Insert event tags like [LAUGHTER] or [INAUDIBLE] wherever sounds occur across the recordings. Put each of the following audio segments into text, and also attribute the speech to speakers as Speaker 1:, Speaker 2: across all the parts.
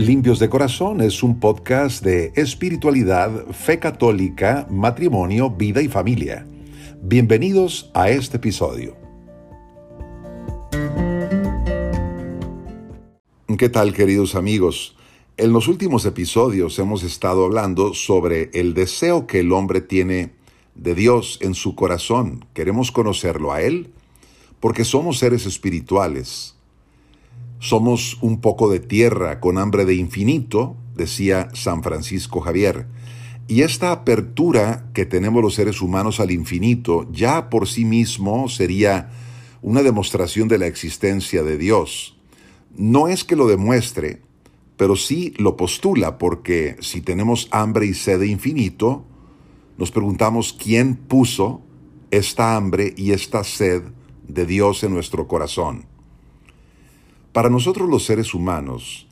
Speaker 1: Limpios de Corazón es un podcast de espiritualidad, fe católica, matrimonio, vida y familia. Bienvenidos a este episodio. ¿Qué tal queridos amigos? En los últimos episodios hemos estado hablando sobre el deseo que el hombre tiene de Dios en su corazón. Queremos conocerlo a Él porque somos seres espirituales somos un poco de tierra con hambre de infinito, decía San Francisco Javier. Y esta apertura que tenemos los seres humanos al infinito ya por sí mismo sería una demostración de la existencia de Dios. No es que lo demuestre, pero sí lo postula, porque si tenemos hambre y sed de infinito, nos preguntamos quién puso esta hambre y esta sed de Dios en nuestro corazón. Para nosotros los seres humanos,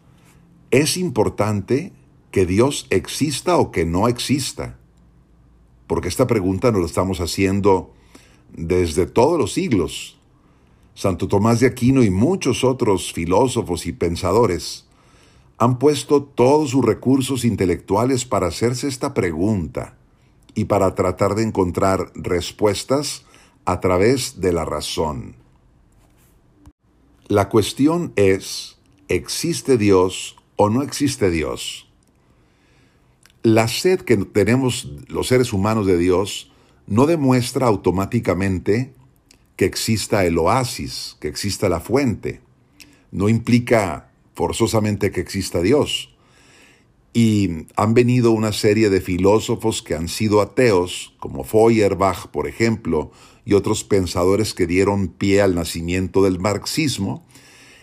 Speaker 1: es importante que Dios exista o que no exista. Porque esta pregunta nos la estamos haciendo desde todos los siglos. Santo Tomás de Aquino y muchos otros filósofos y pensadores han puesto todos sus recursos intelectuales para hacerse esta pregunta y para tratar de encontrar respuestas a través de la razón. La cuestión es, ¿existe Dios o no existe Dios? La sed que tenemos los seres humanos de Dios no demuestra automáticamente que exista el oasis, que exista la fuente. No implica forzosamente que exista Dios. Y han venido una serie de filósofos que han sido ateos, como Feuerbach, por ejemplo, y otros pensadores que dieron pie al nacimiento del marxismo,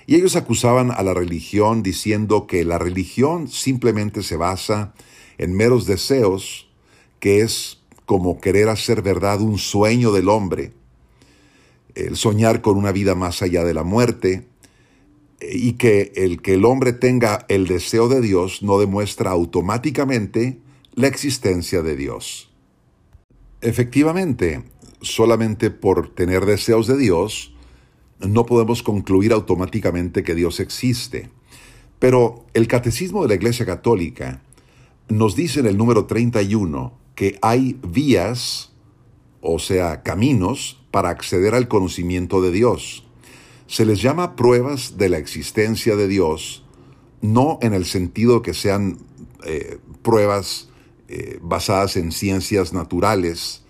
Speaker 1: y ellos acusaban a la religión diciendo que la religión simplemente se basa en meros deseos, que es como querer hacer verdad un sueño del hombre, el soñar con una vida más allá de la muerte, y que el que el hombre tenga el deseo de Dios no demuestra automáticamente la existencia de Dios. Efectivamente, solamente por tener deseos de Dios, no podemos concluir automáticamente que Dios existe. Pero el Catecismo de la Iglesia Católica nos dice en el número 31 que hay vías, o sea, caminos, para acceder al conocimiento de Dios. Se les llama pruebas de la existencia de Dios, no en el sentido que sean eh, pruebas eh, basadas en ciencias naturales,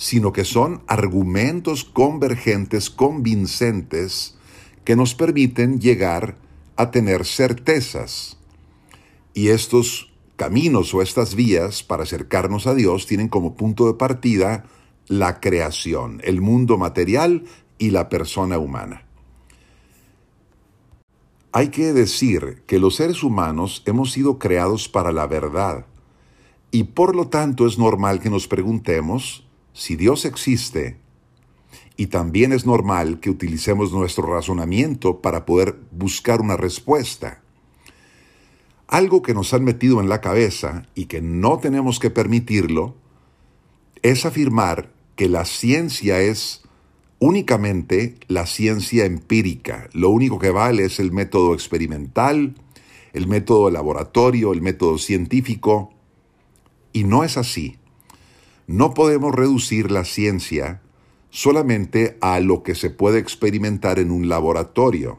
Speaker 1: sino que son argumentos convergentes, convincentes, que nos permiten llegar a tener certezas. Y estos caminos o estas vías para acercarnos a Dios tienen como punto de partida la creación, el mundo material y la persona humana. Hay que decir que los seres humanos hemos sido creados para la verdad y por lo tanto es normal que nos preguntemos si Dios existe, y también es normal que utilicemos nuestro razonamiento para poder buscar una respuesta. Algo que nos han metido en la cabeza y que no tenemos que permitirlo es afirmar que la ciencia es únicamente la ciencia empírica. Lo único que vale es el método experimental, el método laboratorio, el método científico. Y no es así. No podemos reducir la ciencia solamente a lo que se puede experimentar en un laboratorio.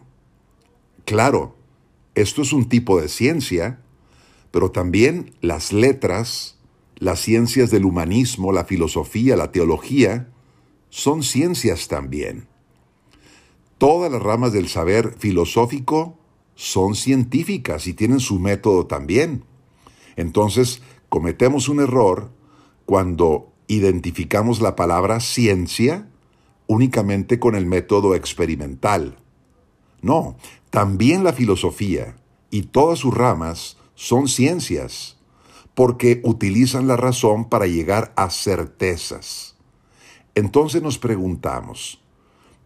Speaker 1: Claro, esto es un tipo de ciencia, pero también las letras, las ciencias del humanismo, la filosofía, la teología, son ciencias también. Todas las ramas del saber filosófico son científicas y tienen su método también. Entonces, cometemos un error cuando identificamos la palabra ciencia únicamente con el método experimental. No, también la filosofía y todas sus ramas son ciencias, porque utilizan la razón para llegar a certezas. Entonces nos preguntamos,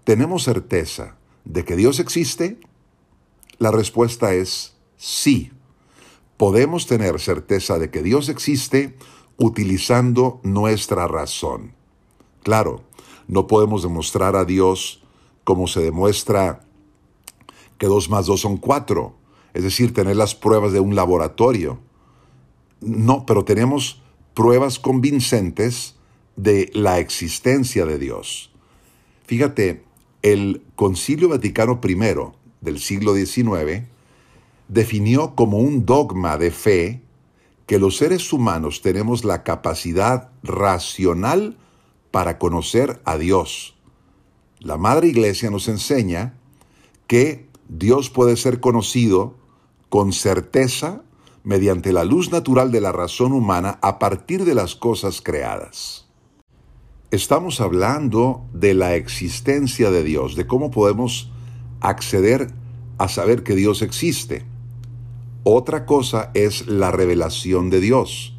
Speaker 1: ¿tenemos certeza de que Dios existe? La respuesta es sí. Podemos tener certeza de que Dios existe utilizando nuestra razón. Claro, no podemos demostrar a Dios como se demuestra que dos más dos son cuatro. es decir, tener las pruebas de un laboratorio. No, pero tenemos pruebas convincentes de la existencia de Dios. Fíjate, el Concilio Vaticano I del siglo XIX definió como un dogma de fe que los seres humanos tenemos la capacidad racional para conocer a Dios. La Madre Iglesia nos enseña que Dios puede ser conocido con certeza mediante la luz natural de la razón humana a partir de las cosas creadas. Estamos hablando de la existencia de Dios, de cómo podemos acceder a saber que Dios existe. Otra cosa es la revelación de Dios.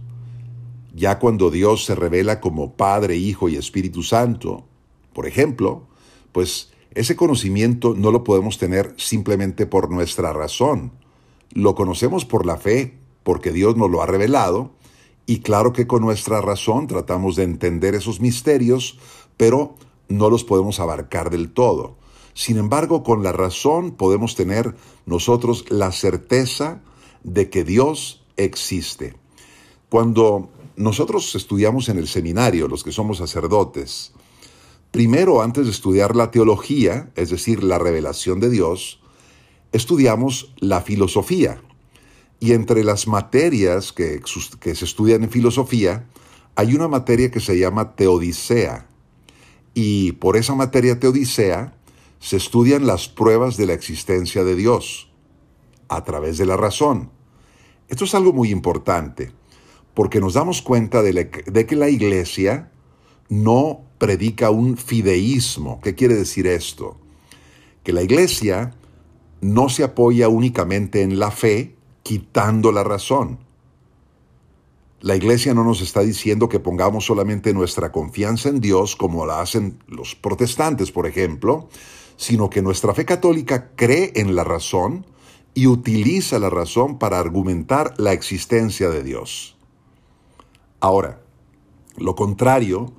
Speaker 1: Ya cuando Dios se revela como Padre, Hijo y Espíritu Santo, por ejemplo, pues ese conocimiento no lo podemos tener simplemente por nuestra razón. Lo conocemos por la fe, porque Dios nos lo ha revelado, y claro que con nuestra razón tratamos de entender esos misterios, pero no los podemos abarcar del todo. Sin embargo, con la razón podemos tener nosotros la certeza de que Dios existe. Cuando nosotros estudiamos en el seminario, los que somos sacerdotes, primero antes de estudiar la teología, es decir, la revelación de Dios, estudiamos la filosofía. Y entre las materias que, se estudian en filosofía, hay una materia que se llama teodicea. Y por esa materia teodicea se estudian las pruebas de la existencia de Dios a través de la razón. Esto es algo muy importante, porque nos damos cuenta de, que la iglesia no predica un fideísmo. ¿Qué quiere decir esto? Que la iglesia no se apoya únicamente en la fe, quitando la razón. La iglesia no nos está diciendo que pongamos solamente nuestra confianza en Dios, como la hacen los protestantes, por ejemplo, sino que nuestra fe católica cree en la razón, y utiliza la razón para argumentar la existencia de Dios. Ahora, lo contrario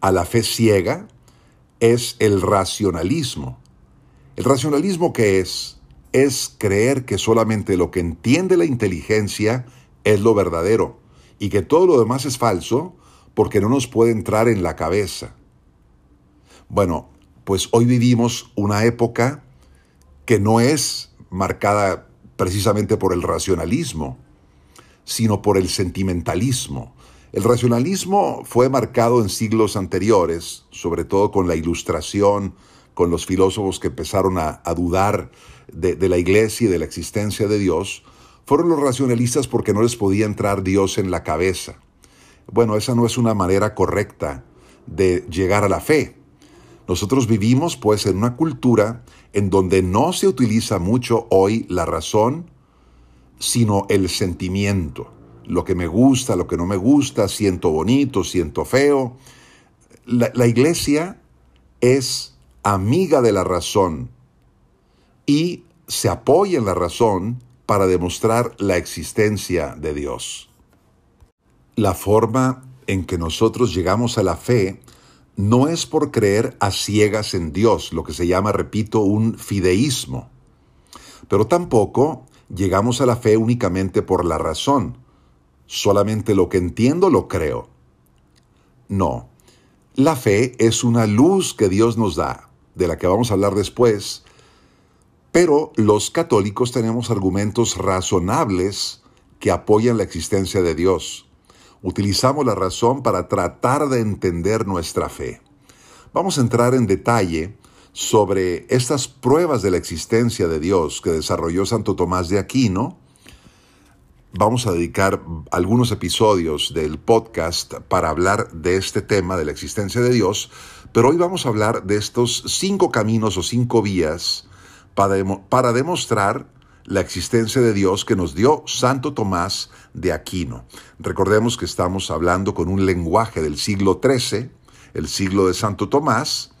Speaker 1: a la fe ciega es el racionalismo. ¿El racionalismo qué es? Es creer que solamente lo que entiende la inteligencia es lo verdadero y que todo lo demás es falso porque no nos puede entrar en la cabeza. Bueno, pues hoy vivimos una época que no es marcada precisamente por el racionalismo, sino por el sentimentalismo. El racionalismo fue marcado en siglos anteriores, sobre todo con la ilustración, con los filósofos que empezaron a, dudar de, de la iglesia y de la existencia de Dios, fueron los racionalistas porque no les podía entrar Dios en la cabeza. Bueno, esa no es una manera correcta de llegar a la fe. Nosotros vivimos pues en una cultura en donde no se utiliza mucho hoy la razón, sino el sentimiento. Lo que me gusta, lo que no me gusta, siento bonito, siento feo. La, la iglesia es amiga de la razón y se apoya en la razón para demostrar la existencia de Dios. La forma en que nosotros llegamos a la fe no es por creer a ciegas en Dios, lo que se llama, repito, un fideísmo. Pero tampoco llegamos a la fe únicamente por la razón. Solamente lo que entiendo lo creo. No. La fe es una luz que Dios nos da, de la que vamos a hablar después, pero los católicos tenemos argumentos razonables que apoyan la existencia de Dios utilizamos la razón para tratar de entender nuestra fe. Vamos a entrar en detalle sobre estas pruebas de la existencia de Dios que desarrolló Santo Tomás de Aquino. Vamos a dedicar algunos episodios del podcast para hablar de este tema de la existencia de Dios, pero hoy vamos a hablar de estos cinco caminos o cinco vías para, para demostrar la existencia de Dios que nos dio Santo Tomás de Aquino. Recordemos que estamos hablando con un lenguaje del siglo XIII, el siglo de Santo Tomás,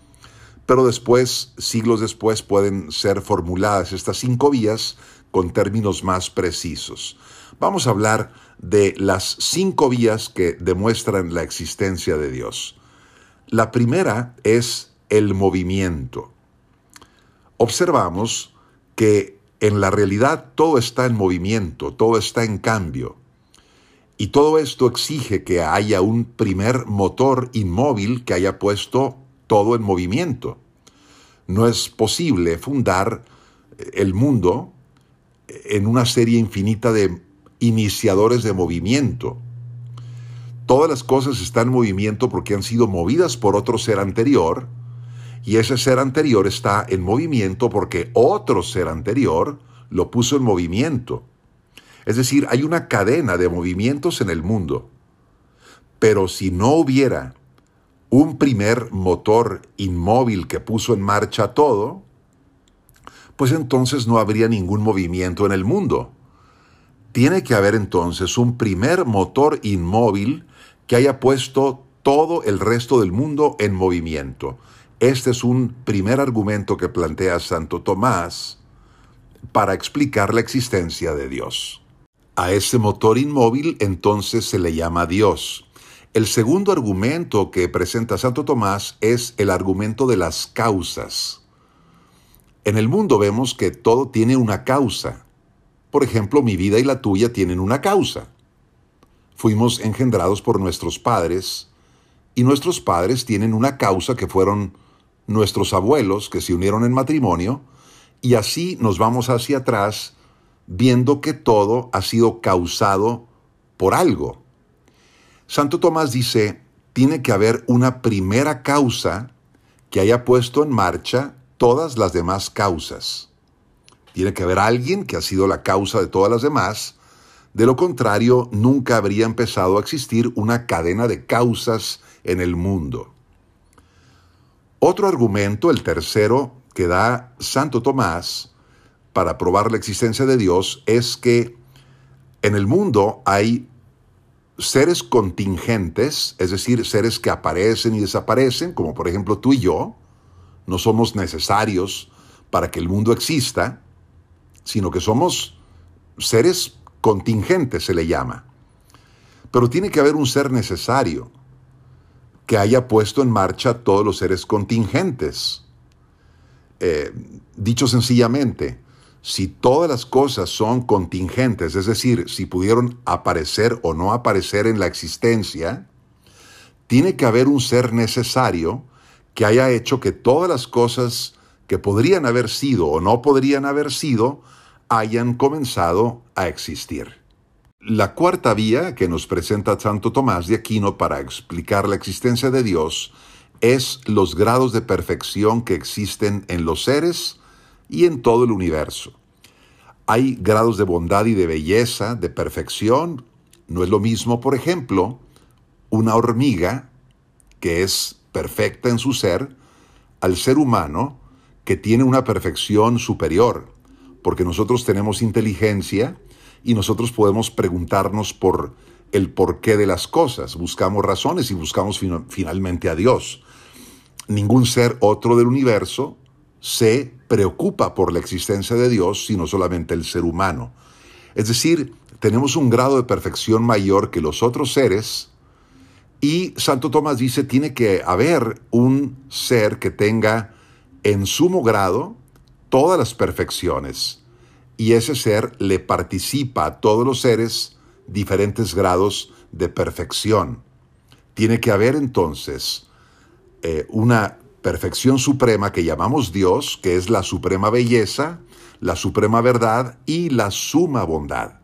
Speaker 1: pero después, siglos después, pueden ser formuladas estas cinco vías con términos más precisos. Vamos a hablar de las cinco vías que demuestran la existencia de Dios. La primera es el movimiento. Observamos que En la realidad todo está en movimiento, todo está en cambio. Y todo esto exige que haya un primer motor inmóvil que haya puesto todo en movimiento. No es posible fundar el mundo en una serie infinita de iniciadores de movimiento. Todas las cosas están en movimiento porque han sido movidas por otro ser anterior, y ese ser anterior está en movimiento porque otro ser anterior lo puso en movimiento. Es decir, hay una cadena de movimientos en el mundo. Pero si no hubiera un primer motor inmóvil que puso en marcha todo, pues entonces no habría ningún movimiento en el mundo. Tiene que haber entonces un primer motor inmóvil que haya puesto todo el resto del mundo en movimiento. Este es un primer argumento que plantea Santo Tomás para explicar la existencia de Dios. A ese motor inmóvil entonces se le llama Dios. El segundo argumento que presenta Santo Tomás es el argumento de las causas. En el mundo vemos que todo tiene una causa. Por ejemplo, mi vida y la tuya tienen una causa. Fuimos engendrados por nuestros padres y nuestros padres tienen una causa que fueron nuestros abuelos que se unieron en matrimonio y así nos vamos hacia atrás viendo que todo ha sido causado por algo. Santo Tomás dice, tiene que haber una primera causa que haya puesto en marcha todas las demás causas. Tiene que haber alguien que ha sido la causa de todas las demás. De lo contrario, nunca habría empezado a existir una cadena de causas en el mundo. Otro argumento, el tercero, que da Santo Tomás para probar la existencia de Dios es que en el mundo hay seres contingentes, es decir, seres que aparecen y desaparecen, como por ejemplo tú y yo, no somos necesarios para que el mundo exista, sino que somos seres contingentes, se le llama. Pero tiene que haber un ser necesario que haya puesto en marcha todos los seres contingentes. Eh, dicho sencillamente, si todas las cosas son contingentes, es decir, si pudieron aparecer o no aparecer en la existencia, tiene que haber un ser necesario que haya hecho que todas las cosas que podrían haber sido o no podrían haber sido hayan comenzado a existir. La cuarta vía que nos presenta Santo Tomás de Aquino para explicar la existencia de Dios es los grados de perfección que existen en los seres y en todo el universo. Hay grados de bondad y de belleza, de perfección. No es lo mismo, por ejemplo, una hormiga que es perfecta en su ser al ser humano que tiene una perfección superior, porque nosotros tenemos inteligencia y nosotros podemos preguntarnos por el porqué de las cosas, buscamos razones y buscamos finalmente a Dios. Ningún ser otro del universo se preocupa por la existencia de Dios, sino solamente el ser humano. Es decir, tenemos un grado de perfección mayor que los otros seres y Santo Tomás dice, tiene que haber un ser que tenga en sumo grado todas las perfecciones y ese ser le participa a todos los seres diferentes grados de perfección. Tiene que haber entonces eh, una perfección suprema que llamamos Dios, que es la suprema belleza, la suprema verdad y la suma bondad.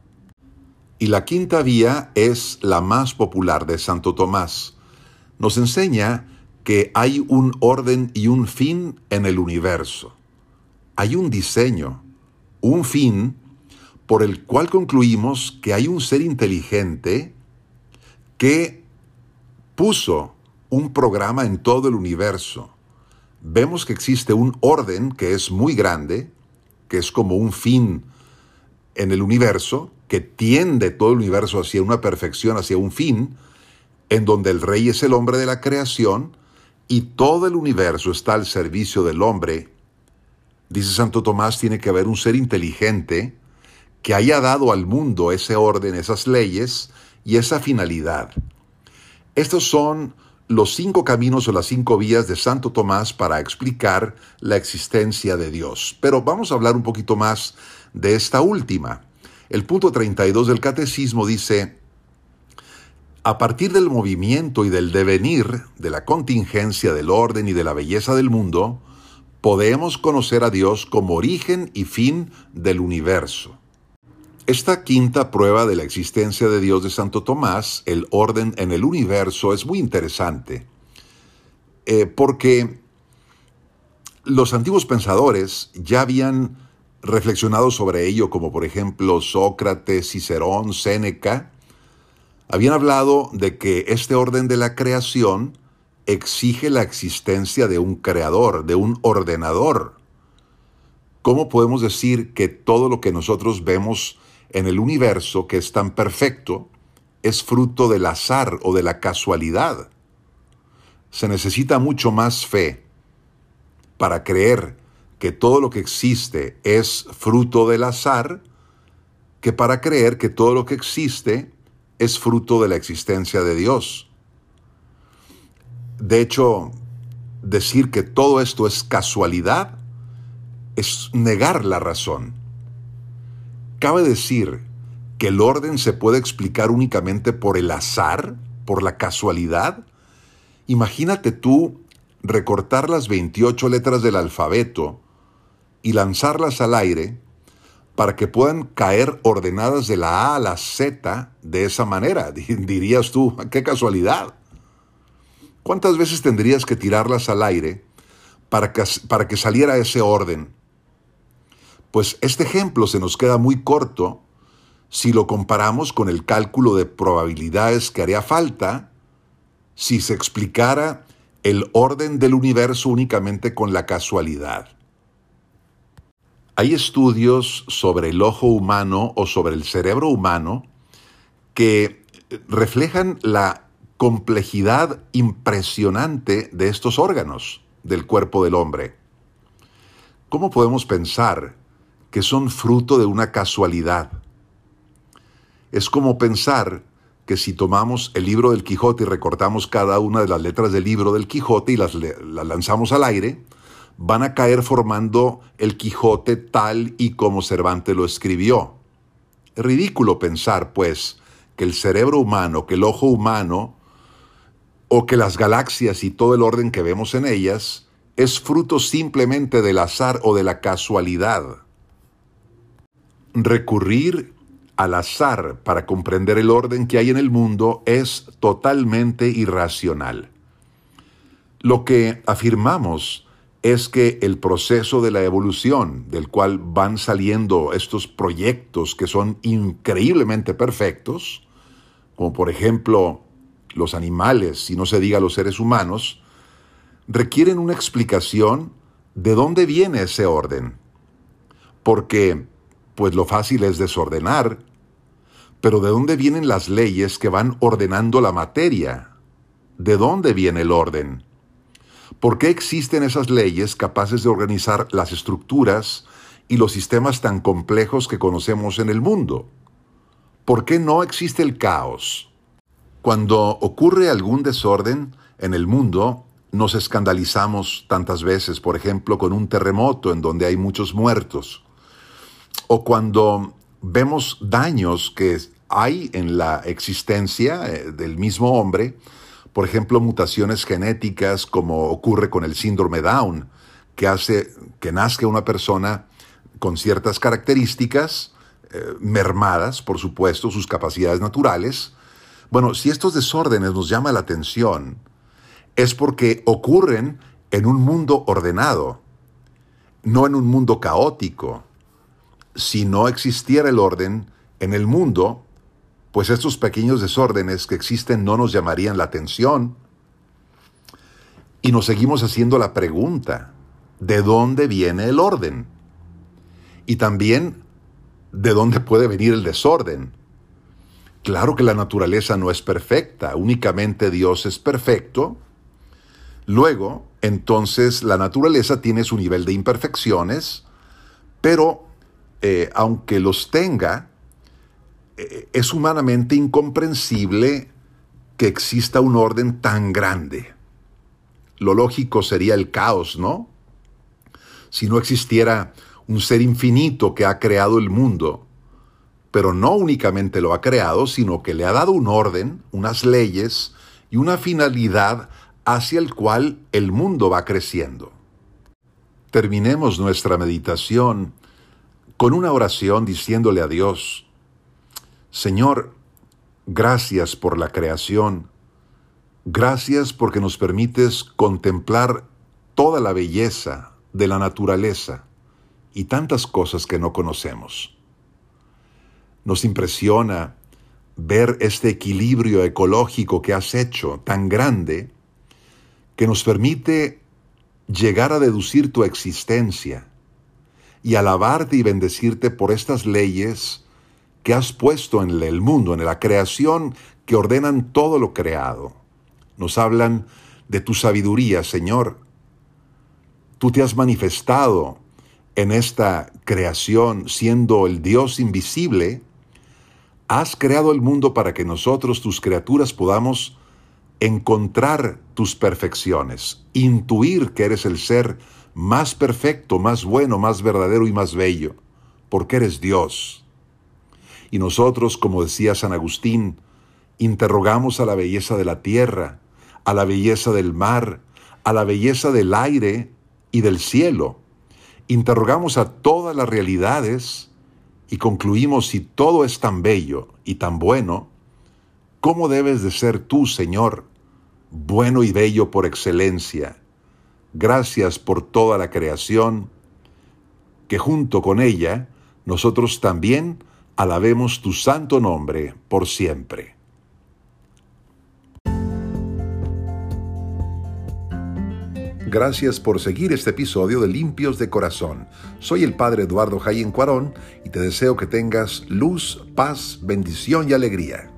Speaker 1: Y la quinta vía es la más popular de Santo Tomás. Nos enseña que hay un orden y un fin en el universo. Hay un diseño, un fin, por el cual concluimos que hay un ser inteligente que puso un programa en todo el universo. Vemos que existe un orden que es muy grande, que es como un fin en el universo, que tiende todo el universo hacia una perfección, hacia un fin, en donde el rey es el hombre de la creación y todo el universo está al servicio del hombre. Dice Santo Tomás, tiene que haber un ser inteligente que haya dado al mundo ese orden, esas leyes y esa finalidad. Estos son los cinco caminos o las cinco vías de Santo Tomás para explicar la existencia de Dios. Pero vamos a hablar un poquito más de esta última. El punto 32 del catecismo dice, a partir del movimiento y del devenir, de la contingencia, del orden y de la belleza del mundo, podemos conocer a Dios como origen y fin del universo. Esta quinta prueba de la existencia de Dios de Santo Tomás, el orden en el universo, es muy interesante, eh, porque los antiguos pensadores ya habían reflexionado sobre ello, como por ejemplo Sócrates, Cicerón, Séneca, habían hablado de que este orden de la creación exige la existencia de un creador, de un ordenador. ¿Cómo podemos decir que todo lo que nosotros vemos en el universo, que es tan perfecto, es fruto del azar o de la casualidad? Se necesita mucho más fe para creer que todo lo que existe es fruto del azar que para creer que todo lo que existe es fruto de la existencia de Dios. De hecho, decir que todo esto es casualidad es negar la razón. Cabe decir que el orden se puede explicar únicamente por el azar, por la casualidad. Imagínate tú recortar las 28 letras del alfabeto y lanzarlas al aire para que puedan caer ordenadas de la A a la Z de esa manera. [LAUGHS] Dirías tú, qué casualidad. ¿Cuántas veces tendrías que tirarlas al aire para que, para que saliera ese orden? Pues este ejemplo se nos queda muy corto si lo comparamos con el cálculo de probabilidades que haría falta si se explicara el orden del universo únicamente con la casualidad. Hay estudios sobre el ojo humano o sobre el cerebro humano que reflejan la complejidad impresionante de estos órganos del cuerpo del hombre. ¿Cómo podemos pensar que son fruto de una casualidad? Es como pensar que si tomamos el libro del Quijote y recortamos cada una de las letras del libro del Quijote y las, las lanzamos al aire, van a caer formando el Quijote tal y como Cervantes lo escribió. Es ridículo pensar, pues, que el cerebro humano, que el ojo humano, o que las galaxias y todo el orden que vemos en ellas es fruto simplemente del azar o de la casualidad. Recurrir al azar para comprender el orden que hay en el mundo es totalmente irracional. Lo que afirmamos es que el proceso de la evolución, del cual van saliendo estos proyectos que son increíblemente perfectos, como por ejemplo los animales, si no se diga los seres humanos, requieren una explicación de dónde viene ese orden. Porque, pues lo fácil es desordenar, pero ¿de dónde vienen las leyes que van ordenando la materia? ¿De dónde viene el orden? ¿Por qué existen esas leyes capaces de organizar las estructuras y los sistemas tan complejos que conocemos en el mundo? ¿Por qué no existe el caos? Cuando ocurre algún desorden en el mundo, nos escandalizamos tantas veces, por ejemplo, con un terremoto en donde hay muchos muertos, o cuando vemos daños que hay en la existencia eh, del mismo hombre, por ejemplo, mutaciones genéticas como ocurre con el síndrome Down, que hace que nazca una persona con ciertas características, eh, mermadas, por supuesto, sus capacidades naturales, bueno, si estos desórdenes nos llaman la atención, es porque ocurren en un mundo ordenado, no en un mundo caótico. Si no existiera el orden en el mundo, pues estos pequeños desórdenes que existen no nos llamarían la atención. Y nos seguimos haciendo la pregunta, ¿de dónde viene el orden? Y también, ¿de dónde puede venir el desorden? Claro que la naturaleza no es perfecta, únicamente Dios es perfecto. Luego, entonces, la naturaleza tiene su nivel de imperfecciones, pero eh, aunque los tenga, eh, es humanamente incomprensible que exista un orden tan grande. Lo lógico sería el caos, ¿no? Si no existiera un ser infinito que ha creado el mundo, pero no únicamente lo ha creado, sino que le ha dado un orden, unas leyes y una finalidad hacia el cual el mundo va creciendo. Terminemos nuestra meditación con una oración diciéndole a Dios, Señor, gracias por la creación, gracias porque nos permites contemplar toda la belleza de la naturaleza y tantas cosas que no conocemos. Nos impresiona ver este equilibrio ecológico que has hecho tan grande que nos permite llegar a deducir tu existencia y alabarte y bendecirte por estas leyes que has puesto en el mundo, en la creación, que ordenan todo lo creado. Nos hablan de tu sabiduría, Señor. Tú te has manifestado en esta creación siendo el Dios invisible. Has creado el mundo para que nosotros, tus criaturas, podamos encontrar tus perfecciones, intuir que eres el ser más perfecto, más bueno, más verdadero y más bello, porque eres Dios. Y nosotros, como decía San Agustín, interrogamos a la belleza de la tierra, a la belleza del mar, a la belleza del aire y del cielo. Interrogamos a todas las realidades y concluimos si todo es tan bello y tan bueno, ¿Cómo debes de ser tú, Señor, bueno y bello por excelencia? Gracias por toda la creación, que junto con ella nosotros también alabemos tu santo nombre por siempre. Gracias por seguir este episodio de Limpios de Corazón. Soy el Padre Eduardo Jayen Cuarón y te deseo que tengas luz, paz, bendición y alegría.